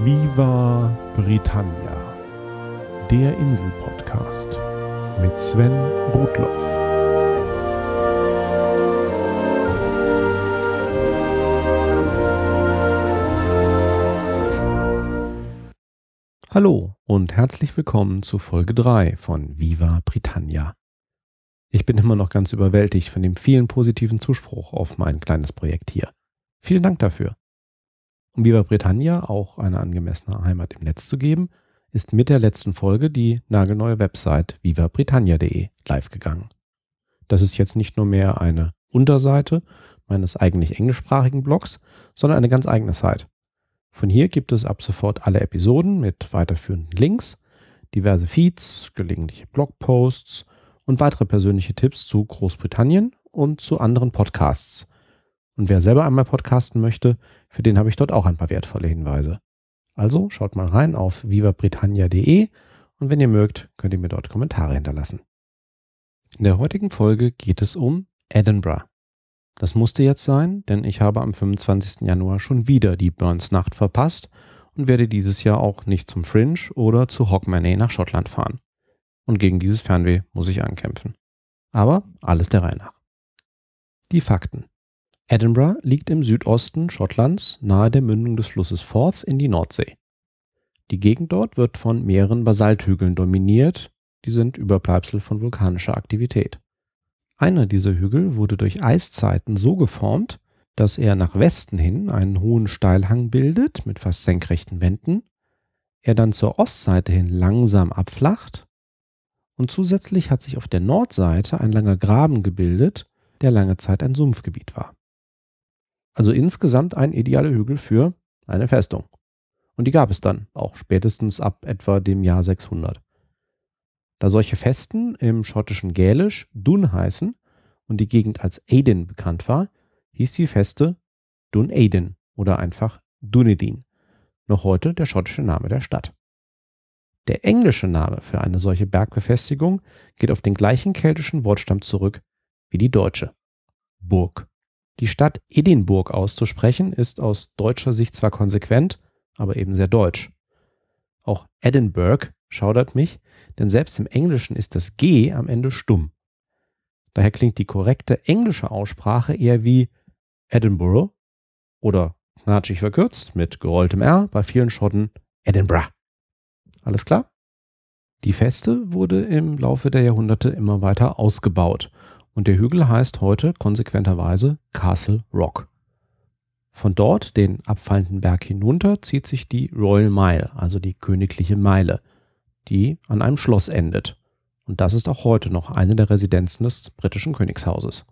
Viva Britannia, der Insel-Podcast mit Sven Rudloff. Hallo und herzlich willkommen zu Folge 3 von Viva Britannia. Ich bin immer noch ganz überwältigt von dem vielen positiven Zuspruch auf mein kleines Projekt hier. Vielen Dank dafür. Um Viva Britannia auch eine angemessene Heimat im Netz zu geben, ist mit der letzten Folge die nagelneue Website vivabritannia.de live gegangen. Das ist jetzt nicht nur mehr eine Unterseite meines eigentlich englischsprachigen Blogs, sondern eine ganz eigene Site. Von hier gibt es ab sofort alle Episoden mit weiterführenden Links, diverse Feeds, gelegentliche Blogposts und weitere persönliche Tipps zu Großbritannien und zu anderen Podcasts. Und wer selber einmal podcasten möchte, für den habe ich dort auch ein paar wertvolle Hinweise. Also schaut mal rein auf vivabritannia.de und wenn ihr mögt, könnt ihr mir dort Kommentare hinterlassen. In der heutigen Folge geht es um Edinburgh. Das musste jetzt sein, denn ich habe am 25. Januar schon wieder die Burns Nacht verpasst und werde dieses Jahr auch nicht zum Fringe oder zu Hogmanay nach Schottland fahren und gegen dieses Fernweh muss ich ankämpfen. Aber alles der Reihe nach. Die Fakten. Edinburgh liegt im Südosten Schottlands nahe der Mündung des Flusses Forth in die Nordsee. Die Gegend dort wird von mehreren Basalthügeln dominiert, die sind Überbleibsel von vulkanischer Aktivität. Einer dieser Hügel wurde durch Eiszeiten so geformt, dass er nach Westen hin einen hohen Steilhang bildet mit fast senkrechten Wänden, er dann zur Ostseite hin langsam abflacht und zusätzlich hat sich auf der Nordseite ein langer Graben gebildet, der lange Zeit ein Sumpfgebiet war. Also insgesamt ein idealer Hügel für eine Festung. Und die gab es dann, auch spätestens ab etwa dem Jahr 600. Da solche Festen im schottischen Gälisch Dun heißen und die Gegend als Aden bekannt war, hieß die Feste Dun Aden oder einfach Dunedin, noch heute der schottische Name der Stadt. Der englische Name für eine solche Bergbefestigung geht auf den gleichen keltischen Wortstamm zurück wie die deutsche. Burg. Die Stadt Edinburgh auszusprechen ist aus deutscher Sicht zwar konsequent, aber eben sehr deutsch. Auch Edinburgh schaudert mich, denn selbst im Englischen ist das G am Ende stumm. Daher klingt die korrekte englische Aussprache eher wie Edinburgh oder knatschig verkürzt mit gerolltem R bei vielen Schotten Edinburgh. Alles klar? Die Feste wurde im Laufe der Jahrhunderte immer weiter ausgebaut und der Hügel heißt heute konsequenterweise Castle Rock. Von dort, den abfallenden Berg hinunter, zieht sich die Royal Mile, also die königliche Meile, die an einem Schloss endet. Und das ist auch heute noch eine der Residenzen des britischen Königshauses.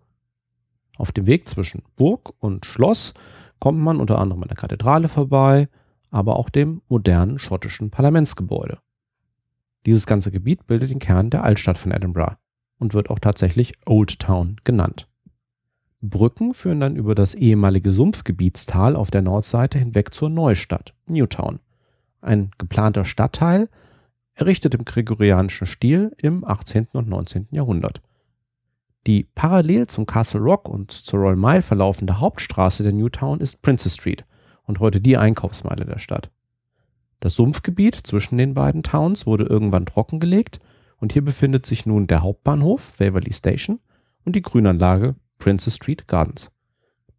Auf dem Weg zwischen Burg und Schloss kommt man unter anderem an der Kathedrale vorbei, aber auch dem modernen schottischen Parlamentsgebäude. Dieses ganze Gebiet bildet den Kern der Altstadt von Edinburgh und wird auch tatsächlich Old Town genannt. Brücken führen dann über das ehemalige Sumpfgebietstal auf der Nordseite hinweg zur Neustadt, Newtown. Ein geplanter Stadtteil, errichtet im gregorianischen Stil im 18. und 19. Jahrhundert. Die parallel zum Castle Rock und zur Royal Mile verlaufende Hauptstraße der Newtown ist Princess Street – und heute die Einkaufsmeile der Stadt. Das Sumpfgebiet zwischen den beiden Towns wurde irgendwann trockengelegt und hier befindet sich nun der Hauptbahnhof Waverley Station und die Grünanlage Princess Street Gardens.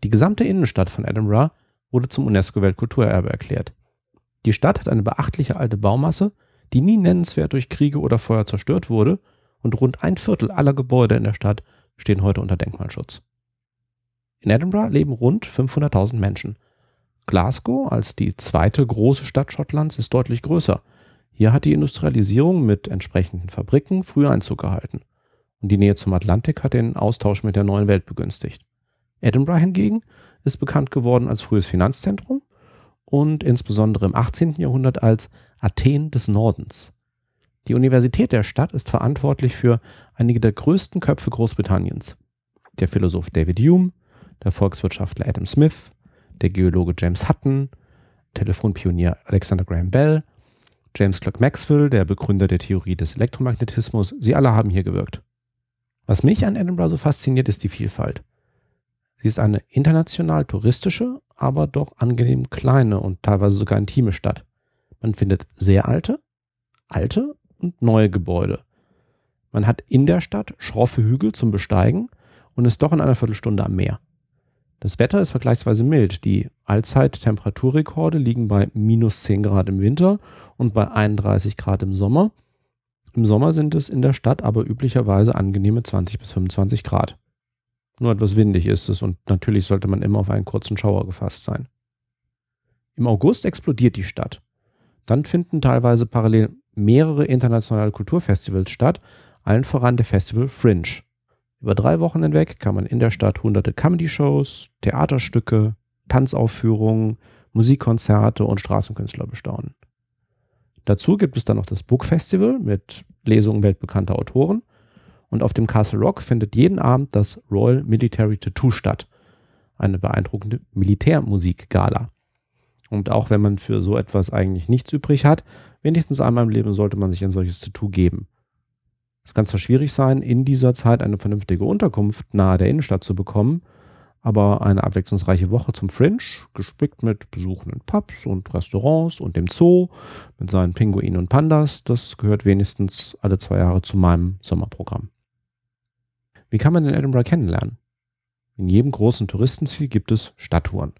Die gesamte Innenstadt von Edinburgh wurde zum UNESCO-Weltkulturerbe erklärt. Die Stadt hat eine beachtliche alte Baumasse, die nie nennenswert durch Kriege oder Feuer zerstört wurde und rund ein Viertel aller Gebäude in der Stadt stehen heute unter Denkmalschutz. In Edinburgh leben rund 500.000 Menschen Glasgow als die zweite große Stadt Schottlands ist deutlich größer. Hier hat die Industrialisierung mit entsprechenden Fabriken früher Einzug gehalten. Und die Nähe zum Atlantik hat den Austausch mit der neuen Welt begünstigt. Edinburgh hingegen ist bekannt geworden als frühes Finanzzentrum und insbesondere im 18. Jahrhundert als Athen des Nordens. Die Universität der Stadt ist verantwortlich für einige der größten Köpfe Großbritanniens. Der Philosoph David Hume, der Volkswirtschaftler Adam Smith, der Geologe James Hutton, Telefonpionier Alexander Graham Bell, James Clerk Maxwell, der Begründer der Theorie des Elektromagnetismus, sie alle haben hier gewirkt. Was mich an Edinburgh so fasziniert, ist die Vielfalt. Sie ist eine international touristische, aber doch angenehm kleine und teilweise sogar intime Stadt. Man findet sehr alte, alte und neue Gebäude. Man hat in der Stadt schroffe Hügel zum Besteigen und ist doch in einer Viertelstunde am Meer. Das Wetter ist vergleichsweise mild. Die Allzeit-Temperaturrekorde liegen bei minus 10 Grad im Winter und bei 31 Grad im Sommer. Im Sommer sind es in der Stadt aber üblicherweise angenehme 20 bis 25 Grad. Nur etwas windig ist es und natürlich sollte man immer auf einen kurzen Schauer gefasst sein. Im August explodiert die Stadt. Dann finden teilweise parallel mehrere internationale Kulturfestivals statt, allen voran der Festival Fringe. Über drei Wochen hinweg kann man in der Stadt hunderte Comedy-Shows, Theaterstücke, Tanzaufführungen, Musikkonzerte und Straßenkünstler bestaunen. Dazu gibt es dann noch das Book Festival mit Lesungen weltbekannter Autoren. Und auf dem Castle Rock findet jeden Abend das Royal Military Tattoo statt. Eine beeindruckende Militärmusikgala. Und auch wenn man für so etwas eigentlich nichts übrig hat, wenigstens einmal im Leben sollte man sich ein solches Tattoo geben. Es kann zwar schwierig sein, in dieser Zeit eine vernünftige Unterkunft nahe der Innenstadt zu bekommen, aber eine abwechslungsreiche Woche zum Fringe, gespickt mit Besuchen in Pubs und Restaurants und dem Zoo mit seinen Pinguinen und Pandas, das gehört wenigstens alle zwei Jahre zu meinem Sommerprogramm. Wie kann man den Edinburgh kennenlernen? In jedem großen Touristenziel gibt es Stadttouren.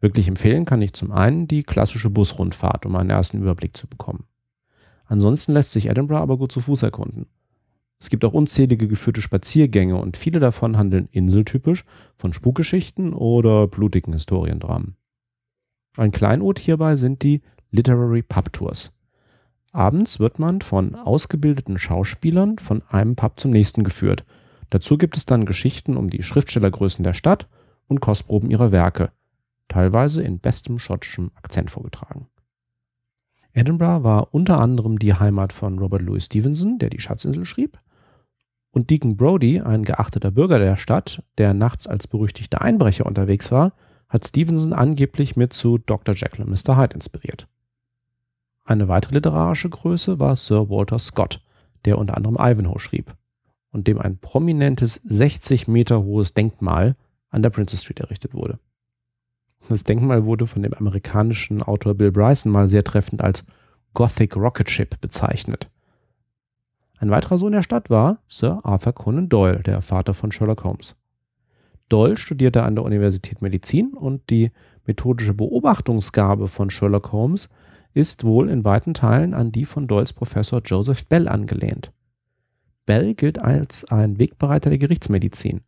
Wirklich empfehlen kann ich zum einen die klassische Busrundfahrt, um einen ersten Überblick zu bekommen. Ansonsten lässt sich Edinburgh aber gut zu Fuß erkunden. Es gibt auch unzählige geführte Spaziergänge und viele davon handeln inseltypisch von Spukgeschichten oder blutigen Historiendramen. Ein Kleinod hierbei sind die Literary Pub Tours. Abends wird man von ausgebildeten Schauspielern von einem Pub zum nächsten geführt. Dazu gibt es dann Geschichten um die Schriftstellergrößen der Stadt und Kostproben ihrer Werke, teilweise in bestem schottischem Akzent vorgetragen. Edinburgh war unter anderem die Heimat von Robert Louis Stevenson, der die Schatzinsel schrieb, und Deacon Brody, ein geachteter Bürger der Stadt, der nachts als berüchtigter Einbrecher unterwegs war, hat Stevenson angeblich mit zu Dr. Jekyll und Mr. Hyde inspiriert. Eine weitere literarische Größe war Sir Walter Scott, der unter anderem Ivanhoe schrieb und dem ein prominentes 60 Meter hohes Denkmal an der Princess Street errichtet wurde. Das Denkmal wurde von dem amerikanischen Autor Bill Bryson mal sehr treffend als Gothic Rocket Ship bezeichnet. Ein weiterer Sohn der Stadt war Sir Arthur Conan Doyle, der Vater von Sherlock Holmes. Doyle studierte an der Universität Medizin und die methodische Beobachtungsgabe von Sherlock Holmes ist wohl in weiten Teilen an die von Doyles Professor Joseph Bell angelehnt. Bell gilt als ein Wegbereiter der Gerichtsmedizin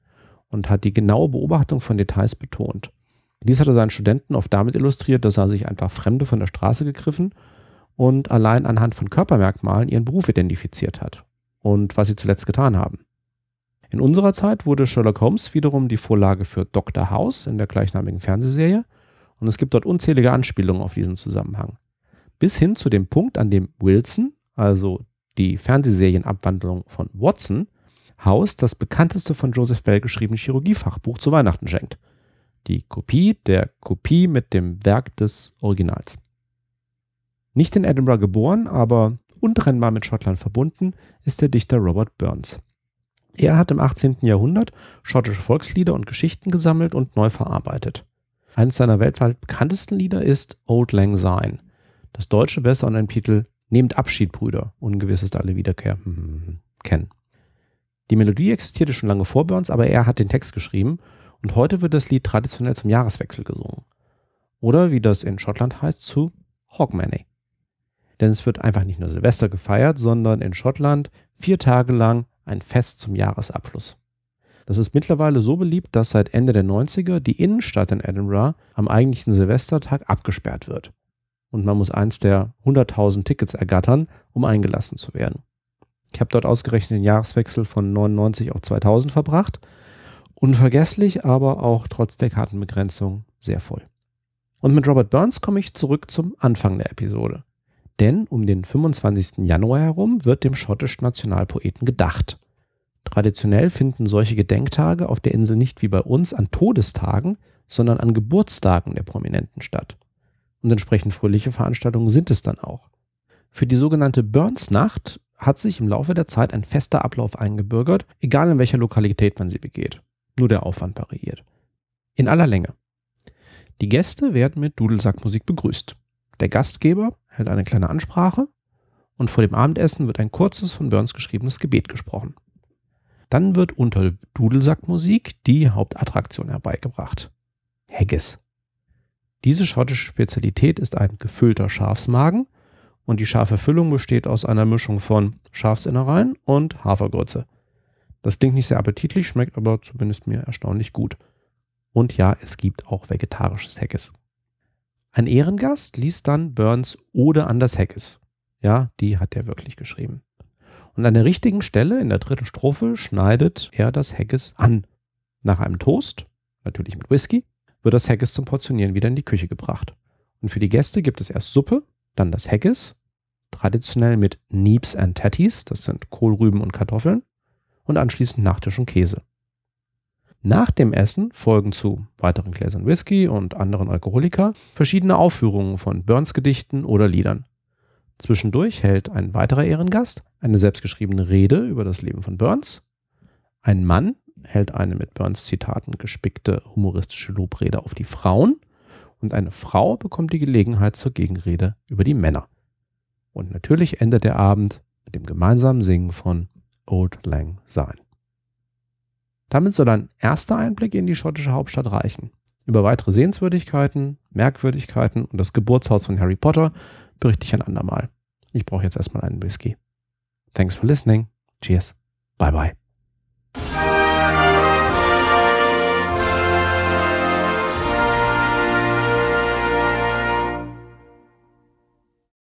und hat die genaue Beobachtung von Details betont. Dies hat er seinen Studenten oft damit illustriert, dass er sich einfach Fremde von der Straße gegriffen und allein anhand von Körpermerkmalen ihren Beruf identifiziert hat und was sie zuletzt getan haben. In unserer Zeit wurde Sherlock Holmes wiederum die Vorlage für Dr. House in der gleichnamigen Fernsehserie und es gibt dort unzählige Anspielungen auf diesen Zusammenhang. Bis hin zu dem Punkt, an dem Wilson, also die Fernsehserienabwandlung von Watson, House das bekannteste von Joseph Bell geschriebene Chirurgiefachbuch zu Weihnachten schenkt. Die Kopie der Kopie mit dem Werk des Originals. Nicht in Edinburgh geboren, aber untrennbar mit Schottland verbunden, ist der Dichter Robert Burns. Er hat im 18. Jahrhundert schottische Volkslieder und Geschichten gesammelt und neu verarbeitet. Eines seiner weltweit bekanntesten Lieder ist Old Lang Syne. Das deutsche besser unter dem Titel Nehmt Abschied, Brüder, ungewiss ist alle Wiederkehr hm, kennen. Die Melodie existierte schon lange vor Burns, aber er hat den Text geschrieben und heute wird das Lied traditionell zum Jahreswechsel gesungen. Oder wie das in Schottland heißt, zu Hogmanay. Denn es wird einfach nicht nur Silvester gefeiert, sondern in Schottland vier Tage lang ein Fest zum Jahresabschluss. Das ist mittlerweile so beliebt, dass seit Ende der 90er die Innenstadt in Edinburgh am eigentlichen Silvestertag abgesperrt wird. Und man muss eins der 100.000 Tickets ergattern, um eingelassen zu werden. Ich habe dort ausgerechnet den Jahreswechsel von 99 auf 2000 verbracht. Unvergesslich, aber auch trotz der Kartenbegrenzung sehr voll. Und mit Robert Burns komme ich zurück zum Anfang der Episode. Denn um den 25. Januar herum wird dem schottischen Nationalpoeten gedacht. Traditionell finden solche Gedenktage auf der Insel nicht wie bei uns an Todestagen, sondern an Geburtstagen der Prominenten statt. Und entsprechend fröhliche Veranstaltungen sind es dann auch. Für die sogenannte Burns-Nacht hat sich im Laufe der Zeit ein fester Ablauf eingebürgert, egal in welcher Lokalität man sie begeht. Nur der Aufwand variiert. In aller Länge. Die Gäste werden mit Dudelsackmusik begrüßt. Der Gastgeber, hält eine kleine Ansprache und vor dem Abendessen wird ein kurzes von Burns geschriebenes Gebet gesprochen. Dann wird unter Dudelsackmusik die Hauptattraktion herbeigebracht. Haggis. Diese schottische Spezialität ist ein gefüllter Schafsmagen und die scharfe Füllung besteht aus einer Mischung von Schafsinnereien und Hafergrütze. Das klingt nicht sehr appetitlich, schmeckt aber zumindest mir erstaunlich gut. Und ja, es gibt auch vegetarisches Haggis. Ein Ehrengast liest dann Burns Ode an das Haggis. Ja, die hat er wirklich geschrieben. Und an der richtigen Stelle in der dritten Strophe schneidet er das Haggis an. Nach einem Toast, natürlich mit Whisky, wird das Haggis zum Portionieren wieder in die Küche gebracht. Und für die Gäste gibt es erst Suppe, dann das Haggis, traditionell mit Neeps and Tatties, das sind Kohlrüben und Kartoffeln, und anschließend Nachtisch und Käse. Nach dem Essen folgen zu weiteren Gläsern Whisky und anderen Alkoholika verschiedene Aufführungen von Burns Gedichten oder Liedern. Zwischendurch hält ein weiterer Ehrengast eine selbstgeschriebene Rede über das Leben von Burns. Ein Mann hält eine mit Burns Zitaten gespickte humoristische Lobrede auf die Frauen und eine Frau bekommt die Gelegenheit zur Gegenrede über die Männer. Und natürlich endet der Abend mit dem gemeinsamen Singen von Old Lang Syne. Damit soll ein erster Einblick in die schottische Hauptstadt reichen. Über weitere Sehenswürdigkeiten, Merkwürdigkeiten und das Geburtshaus von Harry Potter berichte ich ein andermal. Ich brauche jetzt erstmal einen Whisky. Thanks for listening. Cheers. Bye bye.